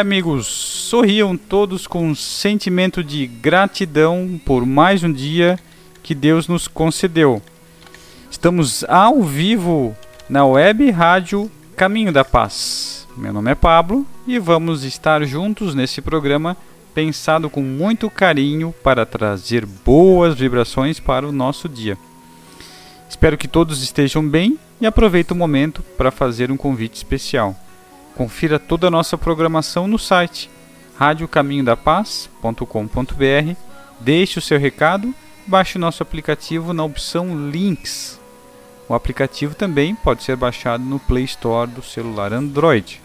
Amigos, sorriam todos com um sentimento de gratidão por mais um dia que Deus nos concedeu. Estamos ao vivo na web rádio Caminho da Paz. Meu nome é Pablo e vamos estar juntos nesse programa pensado com muito carinho para trazer boas vibrações para o nosso dia. Espero que todos estejam bem e aproveito o momento para fazer um convite especial. Confira toda a nossa programação no site radiocaminhodapaz.com.br. Deixe o seu recado, baixe o nosso aplicativo na opção Links. O aplicativo também pode ser baixado no Play Store do celular Android.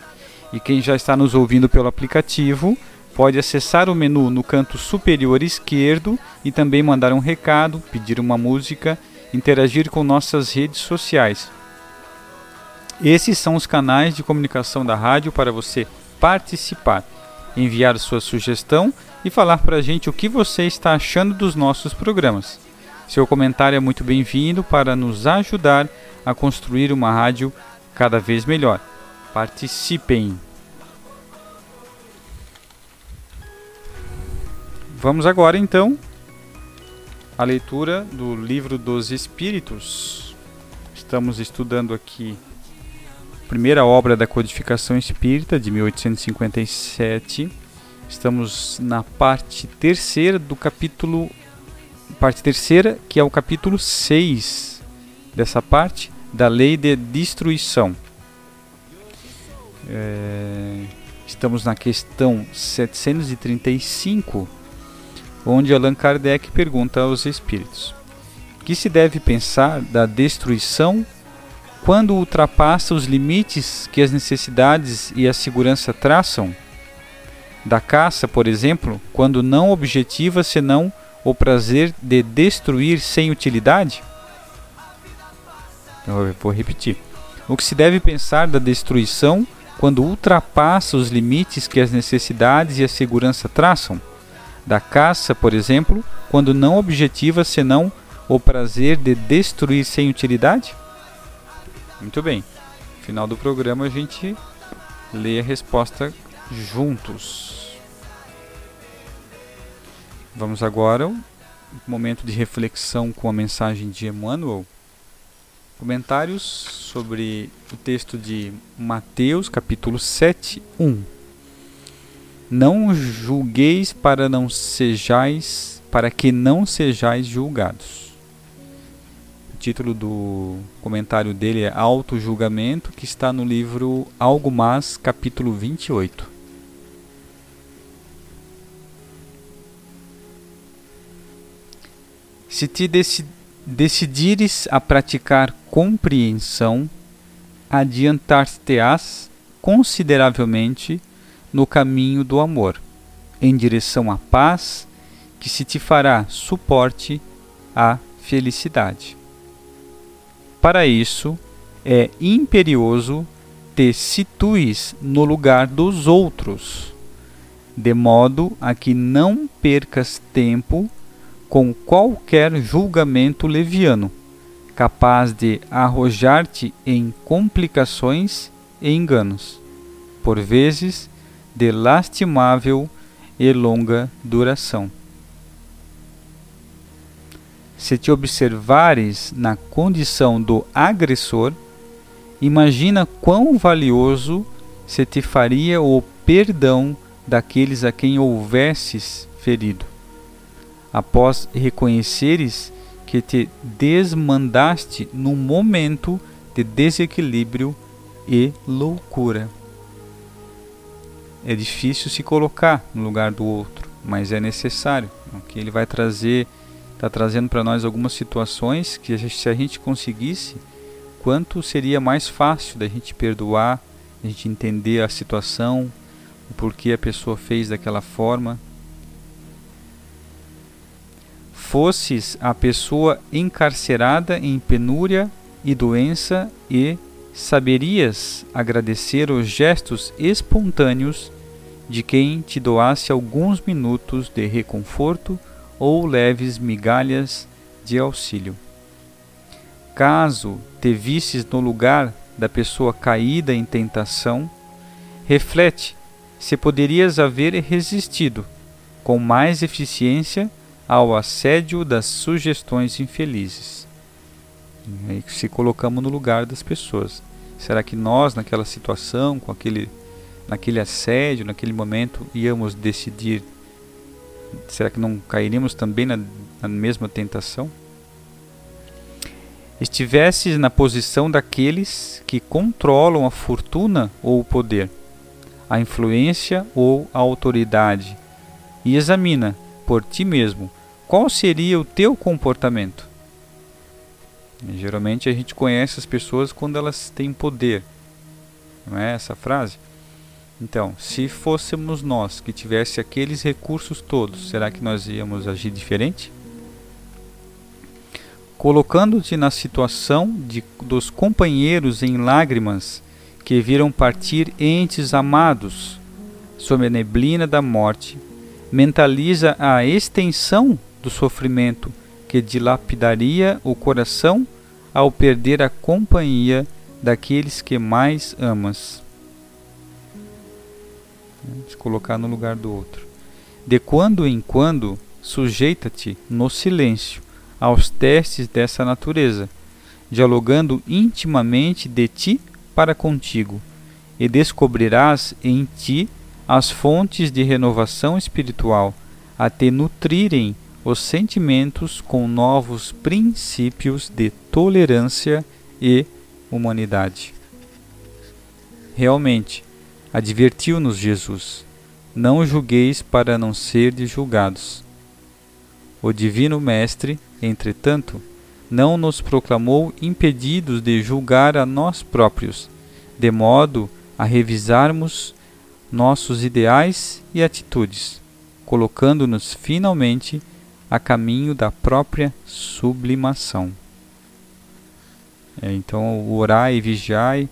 E quem já está nos ouvindo pelo aplicativo pode acessar o menu no canto superior esquerdo e também mandar um recado, pedir uma música, interagir com nossas redes sociais. Esses são os canais de comunicação da rádio para você participar, enviar sua sugestão e falar para a gente o que você está achando dos nossos programas. Seu comentário é muito bem-vindo para nos ajudar a construir uma rádio cada vez melhor. Participem! Vamos agora então à leitura do Livro dos Espíritos. Estamos estudando aqui primeira obra da codificação espírita de 1857. Estamos na parte terceira do capítulo parte terceira, que é o capítulo 6 dessa parte da lei de destruição. É, estamos na questão 735, onde Allan Kardec pergunta aos espíritos: que se deve pensar da destruição quando ultrapassa os limites que as necessidades e a segurança traçam? Da caça, por exemplo, quando não objetiva senão o prazer de destruir sem utilidade? Eu vou repetir. O que se deve pensar da destruição quando ultrapassa os limites que as necessidades e a segurança traçam? Da caça, por exemplo, quando não objetiva senão o prazer de destruir sem utilidade? Muito bem. No final do programa a gente lê a resposta juntos. Vamos agora ao momento de reflexão com a mensagem de Emmanuel. Comentários sobre o texto de Mateus, capítulo 7, 1. Não julgueis para não sejais, para que não sejais julgados. Título do comentário dele é Auto-julgamento, que está no livro Algo Mais, capítulo 28. Se te deci decidires a praticar compreensão, adiantar-te-ás consideravelmente no caminho do amor, em direção à paz que se te fará suporte à felicidade. Para isso, é imperioso te situes no lugar dos outros, de modo a que não percas tempo com qualquer julgamento leviano, capaz de arrojar-te em complicações e enganos, por vezes de lastimável e longa duração. Se te observares na condição do agressor, imagina quão valioso se te faria o perdão daqueles a quem houvesses ferido após reconheceres que te desmandaste num momento de desequilíbrio e loucura. É difícil se colocar no lugar do outro, mas é necessário. Que ele vai trazer, está trazendo para nós algumas situações que se a gente conseguisse, quanto seria mais fácil da gente perdoar, a gente entender a situação, o porquê a pessoa fez daquela forma, fosses a pessoa encarcerada em penúria e doença e saberias agradecer os gestos espontâneos de quem te doasse alguns minutos de reconforto ou leves migalhas de auxílio. Caso te visses no lugar da pessoa caída em tentação, reflete se poderias haver resistido com mais eficiência ao assédio das sugestões infelizes. E se colocamos no lugar das pessoas. Será que nós, naquela situação, com aquele, naquele assédio, naquele momento, íamos decidir? Será que não cairíamos também na, na mesma tentação? Estivesses na posição daqueles que controlam a fortuna ou o poder, a influência ou a autoridade, e examina por ti mesmo, qual seria o teu comportamento? Geralmente a gente conhece as pessoas quando elas têm poder. Não é essa frase? Então, se fôssemos nós que tivesse aqueles recursos todos, será que nós íamos agir diferente? Colocando-te na situação de, dos companheiros em lágrimas que viram partir entes amados sob a neblina da morte mentaliza a extensão do sofrimento que dilapidaria o coração ao perder a companhia daqueles que mais amas. Se colocar no lugar do outro. De quando em quando, sujeita-te no silêncio aos testes dessa natureza, dialogando intimamente de ti para contigo, e descobrirás em ti as fontes de renovação espiritual a te nutrirem os sentimentos com novos princípios de tolerância e humanidade. Realmente, advertiu-nos Jesus: não julgueis para não serdes julgados. O Divino Mestre, entretanto, não nos proclamou impedidos de julgar a nós próprios, de modo a revisarmos nossos ideais e atitudes, colocando-nos finalmente a caminho da própria sublimação. É, então, o orar e vigiar,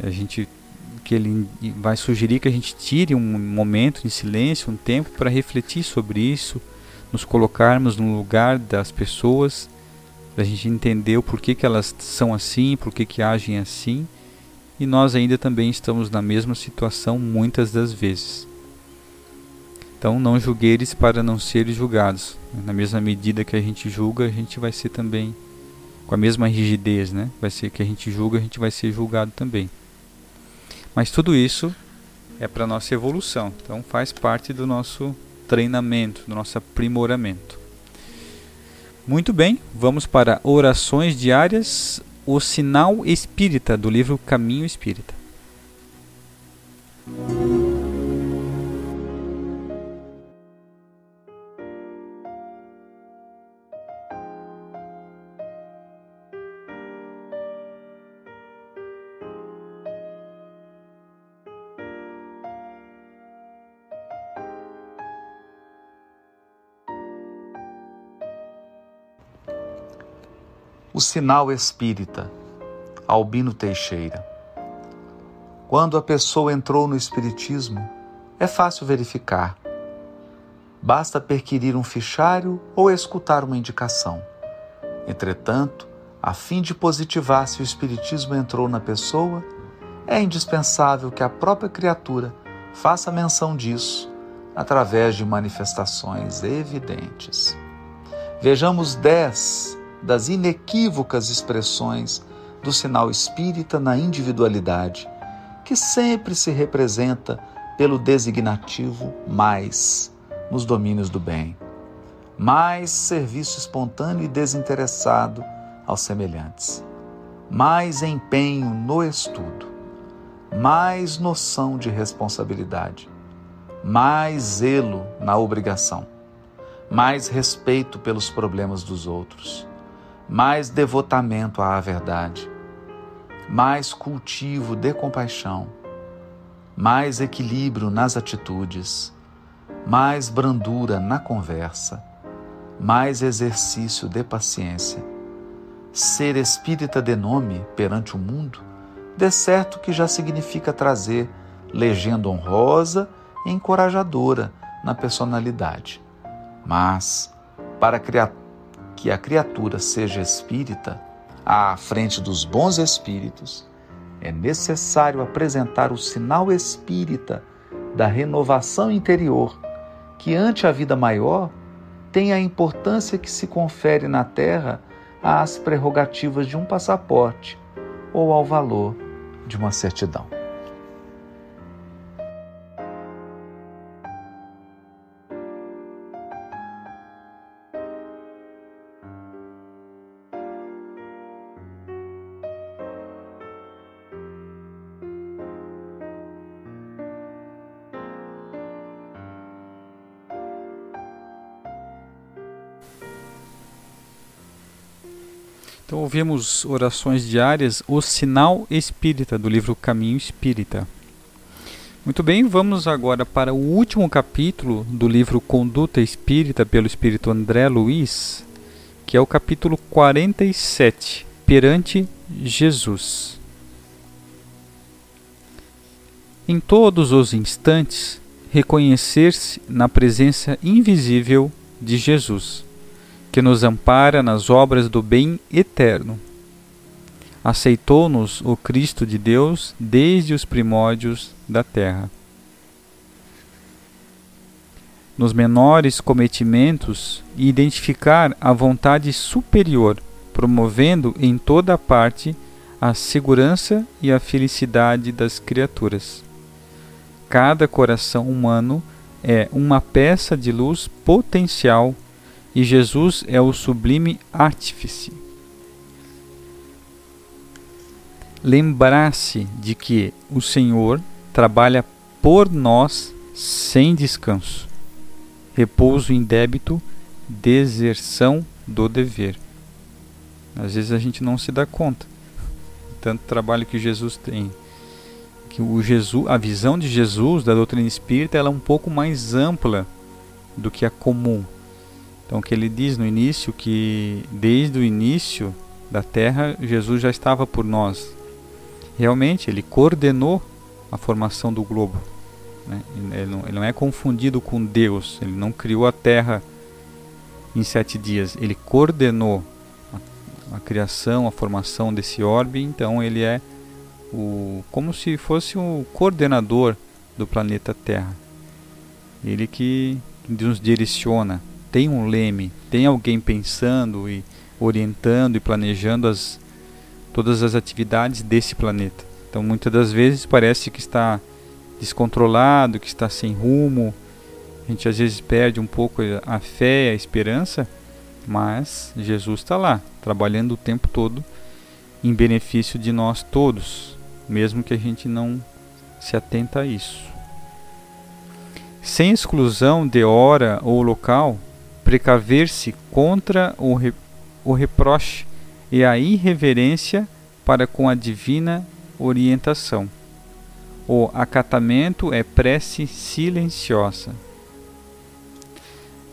a gente que ele vai sugerir que a gente tire um momento de silêncio, um tempo para refletir sobre isso, nos colocarmos no lugar das pessoas, para a gente entender o porquê que elas são assim, porquê que agem assim e nós ainda também estamos na mesma situação muitas das vezes. Então não julgueis para não seres julgados. Na mesma medida que a gente julga, a gente vai ser também com a mesma rigidez, né? Vai ser que a gente julga, a gente vai ser julgado também. Mas tudo isso é para nossa evolução. Então faz parte do nosso treinamento, do nosso aprimoramento. Muito bem, vamos para orações diárias, o sinal espírita do livro Caminho Espírita. Sinal espírita, Albino Teixeira. Quando a pessoa entrou no espiritismo, é fácil verificar. Basta perquirir um fichário ou escutar uma indicação. Entretanto, a fim de positivar se o espiritismo entrou na pessoa, é indispensável que a própria criatura faça menção disso através de manifestações evidentes. Vejamos dez das inequívocas expressões do sinal espírita na individualidade, que sempre se representa pelo designativo mais nos domínios do bem. Mais serviço espontâneo e desinteressado aos semelhantes. Mais empenho no estudo. Mais noção de responsabilidade. Mais zelo na obrigação. Mais respeito pelos problemas dos outros mais devotamento à verdade, mais cultivo de compaixão, mais equilíbrio nas atitudes, mais brandura na conversa, mais exercício de paciência. Ser espírita de nome perante o mundo, de certo que já significa trazer legenda honrosa e encorajadora na personalidade. Mas, para criatura, que a criatura seja espírita, à frente dos bons espíritos, é necessário apresentar o sinal espírita da renovação interior, que ante a vida maior tem a importância que se confere na Terra às prerrogativas de um passaporte ou ao valor de uma certidão. Então ouvimos orações diárias, o sinal espírita do livro Caminho Espírita. Muito bem, vamos agora para o último capítulo do livro Conduta Espírita pelo Espírito André Luiz, que é o capítulo 47, Perante Jesus. Em todos os instantes, reconhecer-se na presença invisível de Jesus que nos ampara nas obras do bem eterno. Aceitou-nos o Cristo de Deus desde os primórdios da terra. Nos menores cometimentos, identificar a vontade superior, promovendo em toda parte a segurança e a felicidade das criaturas. Cada coração humano é uma peça de luz potencial e Jesus é o sublime artífice. Lembrar-se de que o Senhor trabalha por nós sem descanso, repouso em débito, deserção do dever. Às vezes a gente não se dá conta tanto trabalho que Jesus tem. Que o Jesus, a visão de Jesus da doutrina espírita, ela é um pouco mais ampla do que a comum. Então, que ele diz no início que desde o início da terra, Jesus já estava por nós. Realmente, ele coordenou a formação do globo. Né? Ele, não, ele não é confundido com Deus. Ele não criou a terra em sete dias. Ele coordenou a, a criação, a formação desse orbe. Então, ele é o, como se fosse o coordenador do planeta Terra. Ele que nos direciona tem um leme, tem alguém pensando e orientando e planejando as, todas as atividades desse planeta. Então, muitas das vezes parece que está descontrolado, que está sem rumo. A gente às vezes perde um pouco a fé, a esperança, mas Jesus está lá, trabalhando o tempo todo em benefício de nós todos, mesmo que a gente não se atenta a isso. Sem exclusão de hora ou local, precaver-se contra o, re, o reproche e a irreverência para com a divina orientação. O acatamento é prece silenciosa.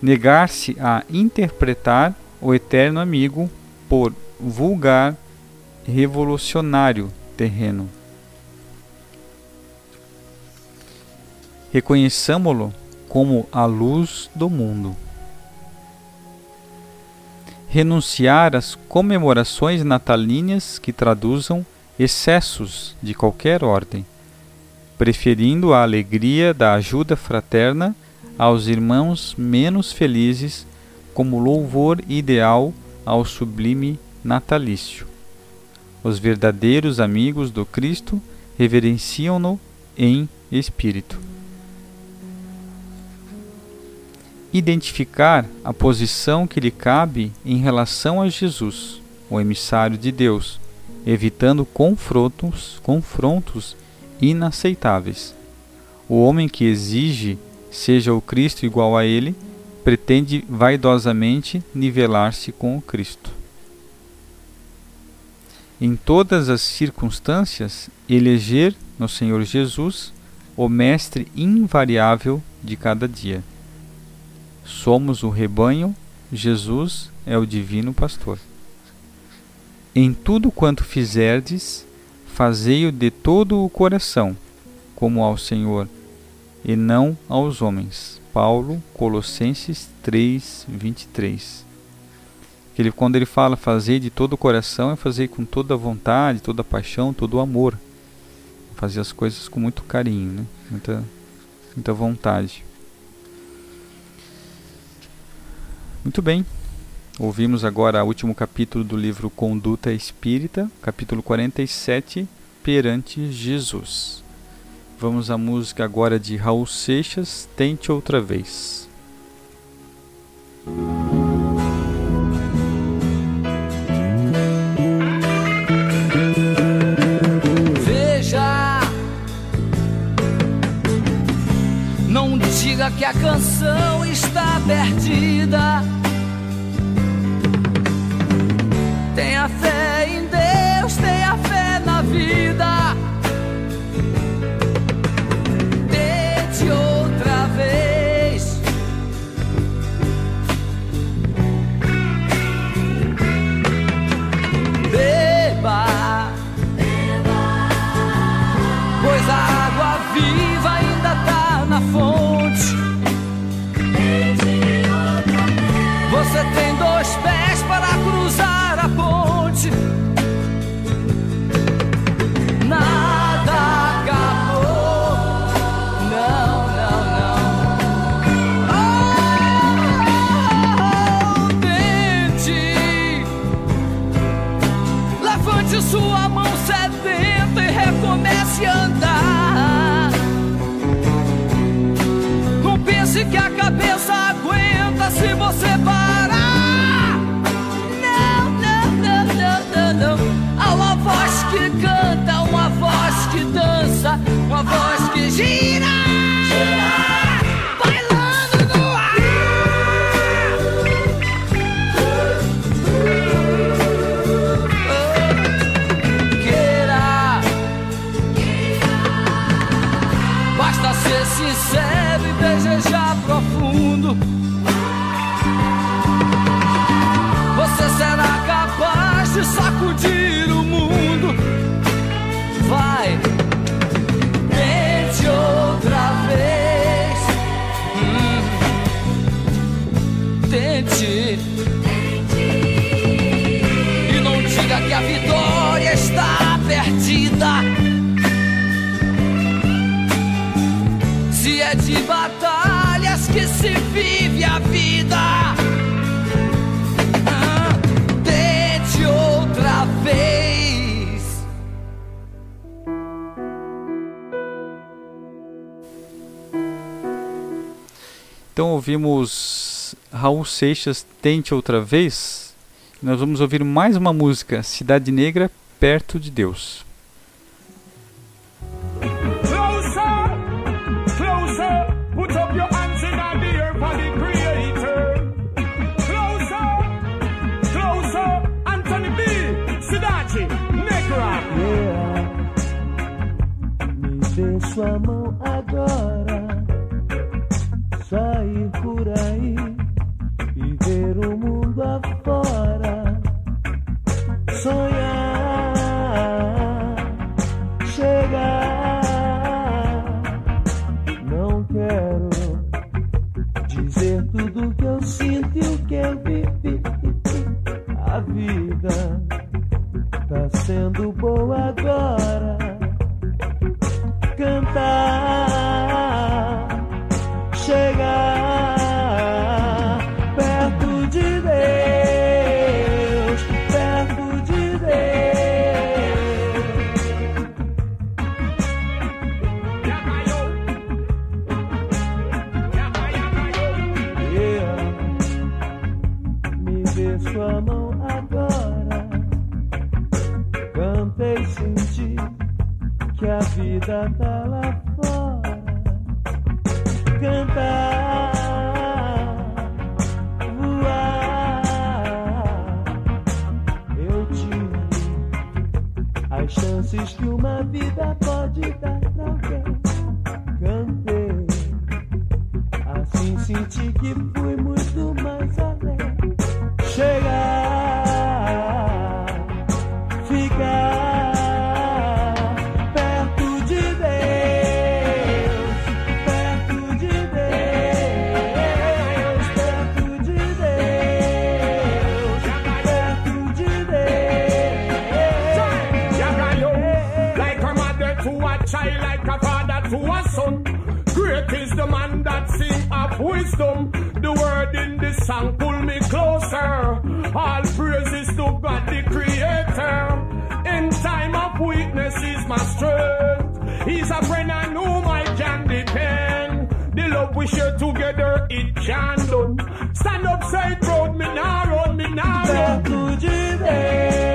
Negar-se a interpretar o eterno amigo por vulgar revolucionário terreno. Reconheçamo-lo como a luz do mundo. Renunciar às comemorações natalíneas que traduzam excessos de qualquer ordem, preferindo a alegria da ajuda fraterna aos irmãos menos felizes como louvor ideal ao sublime natalício. Os verdadeiros amigos do Cristo reverenciam-no em espírito. Identificar a posição que lhe cabe em relação a Jesus, o emissário de Deus, evitando confrontos, confrontos inaceitáveis. O homem que exige seja o Cristo igual a ele, pretende vaidosamente nivelar-se com o Cristo. Em todas as circunstâncias, eleger no Senhor Jesus o Mestre invariável de cada dia. Somos o rebanho, Jesus é o divino pastor. Em tudo quanto fizerdes, fazei-o de todo o coração, como ao Senhor, e não aos homens. Paulo, Colossenses 3, 23. Ele, quando ele fala fazer de todo o coração, é fazer com toda a vontade, toda a paixão, todo o amor. Fazer as coisas com muito carinho, né? muita, muita vontade. Muito bem. Ouvimos agora o último capítulo do livro Conduta Espírita, capítulo 47, Perante Jesus. Vamos à música agora de Raul Seixas, Tente Outra Vez. Veja, não diga que a canção perdida. Ouvimos Raul Seixas Tente Outra Vez. Nós vamos ouvir mais uma música, Cidade Negra, Perto de Deus. Closer, closer, put to a son. Great is the man that sing of wisdom. The word in the song pull me closer. All praises to God the Creator. In time of weakness, is my strength. He's a friend I know I can depend. The love we share together, it can done. Stand up, say proud, me now run, me now run.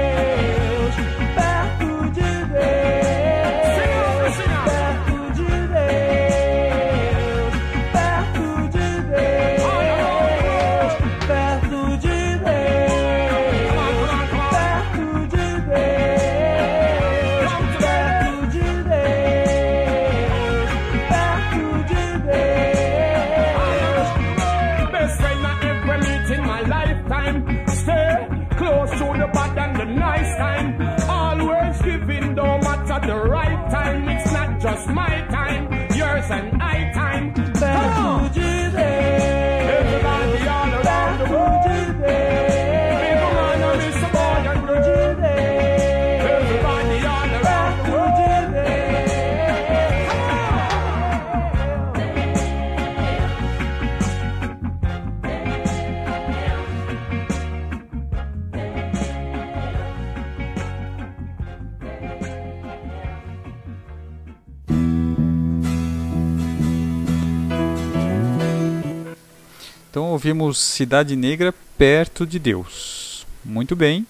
Então ouvimos Cidade Negra perto de Deus. Muito bem.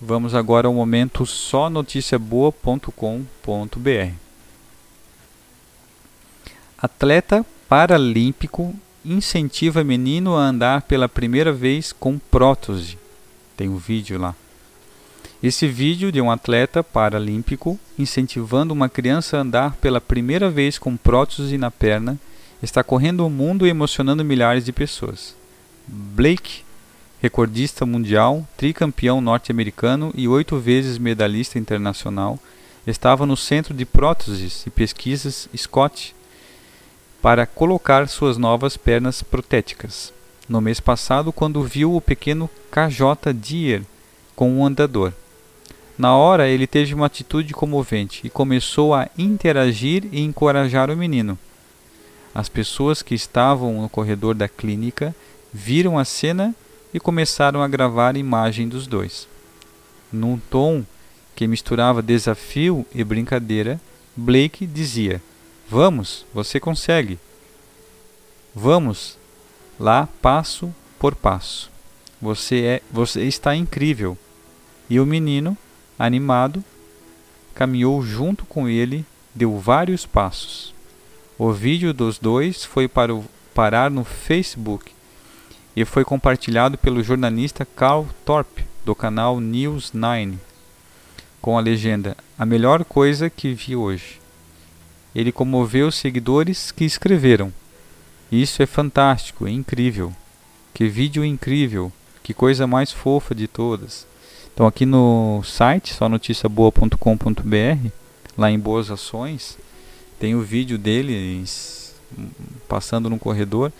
Vamos agora ao momento só noticiaboa.com.br. Atleta paralímpico incentiva menino a andar pela primeira vez com prótese. Tem um vídeo lá. Esse vídeo de um atleta paralímpico incentivando uma criança a andar pela primeira vez com prótese na perna está correndo o mundo e emocionando milhares de pessoas. Blake, recordista mundial, tricampeão norte-americano e oito vezes medalhista internacional, estava no Centro de Próteses e Pesquisas Scott para colocar suas novas pernas protéticas. No mês passado, quando viu o pequeno KJ Deer com um andador. Na hora, ele teve uma atitude comovente e começou a interagir e encorajar o menino. As pessoas que estavam no corredor da clínica viram a cena e começaram a gravar a imagem dos dois. Num tom que misturava desafio e brincadeira, Blake dizia: Vamos, você consegue. Vamos, lá passo por passo. Você é, você está incrível. E o menino, animado, caminhou junto com ele, deu vários passos. O vídeo dos dois foi para o, parar no Facebook e foi compartilhado pelo jornalista Carl Thorpe, do canal News 9, com a legenda: A melhor coisa que vi hoje. Ele comoveu os seguidores que escreveram: Isso é fantástico, é incrível. Que vídeo incrível, que coisa mais fofa de todas. Então, aqui no site, só noticiaboa.com.br, lá em Boas Ações, tem o vídeo dele passando no corredor.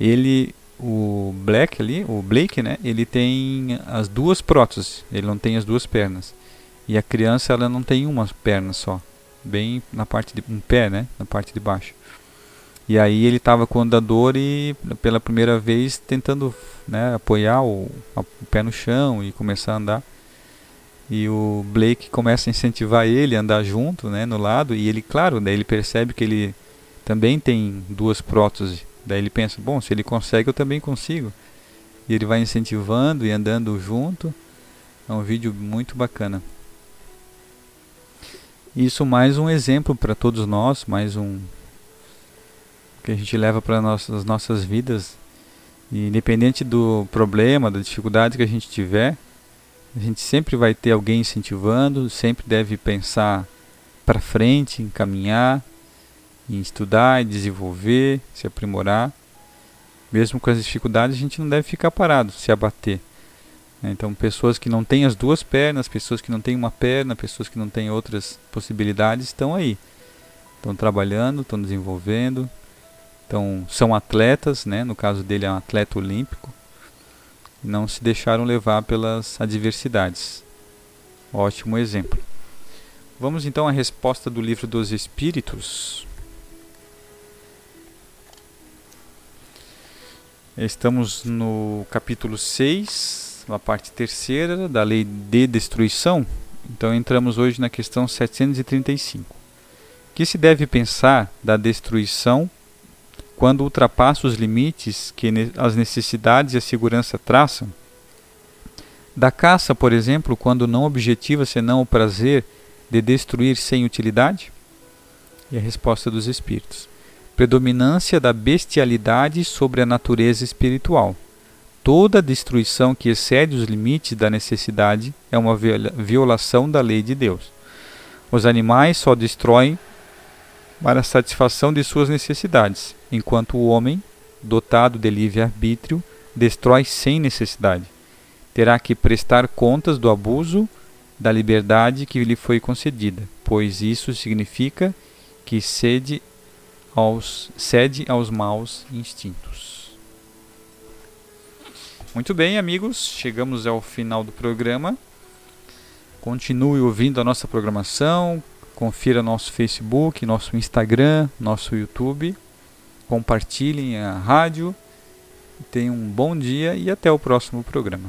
Ele, o Black ali, o Blake, né? Ele tem as duas próteses, ele não tem as duas pernas. E a criança, ela não tem uma perna só, bem na parte de um pé, né? Na parte de baixo. E aí ele estava com o andador e pela primeira vez tentando né, apoiar o, a- o pé no chão e começar a andar. E o Blake começa a incentivar ele a andar junto, né, no lado, e ele, claro, daí ele percebe que ele também tem duas próteses. Daí ele pensa, bom, se ele consegue, eu também consigo. E ele vai incentivando e andando junto. É um vídeo muito bacana. Isso mais um exemplo para todos nós, mais um que a gente leva para nossas nossas vidas. E independente do problema, da dificuldade que a gente tiver, a gente sempre vai ter alguém incentivando, sempre deve pensar para frente, em caminhar, em estudar, em desenvolver, se aprimorar. Mesmo com as dificuldades, a gente não deve ficar parado, se abater. né? Então, pessoas que não têm as duas pernas, pessoas que não têm uma perna, pessoas que não têm outras possibilidades, estão aí. Estão trabalhando, estão desenvolvendo, então, são atletas, né? no caso dele é um atleta olímpico, não se deixaram levar pelas adversidades. Ótimo exemplo. Vamos então à resposta do livro dos Espíritos. Estamos no capítulo 6, na parte terceira da lei de destruição. Então entramos hoje na questão 735. Que se deve pensar da destruição quando ultrapassa os limites que as necessidades e a segurança traçam? Da caça, por exemplo, quando não objetiva senão o prazer de destruir sem utilidade? E a resposta dos espíritos: predominância da bestialidade sobre a natureza espiritual. Toda destruição que excede os limites da necessidade é uma viola violação da lei de Deus. Os animais só destroem para a satisfação de suas necessidades, enquanto o homem, dotado de livre-arbítrio, destrói sem necessidade. Terá que prestar contas do abuso da liberdade que lhe foi concedida, pois isso significa que cede aos, cede aos maus instintos. Muito bem, amigos, chegamos ao final do programa. Continue ouvindo a nossa programação, confira nosso Facebook, nosso Instagram, nosso YouTube. Compartilhem a rádio. Tenham um bom dia e até o próximo programa.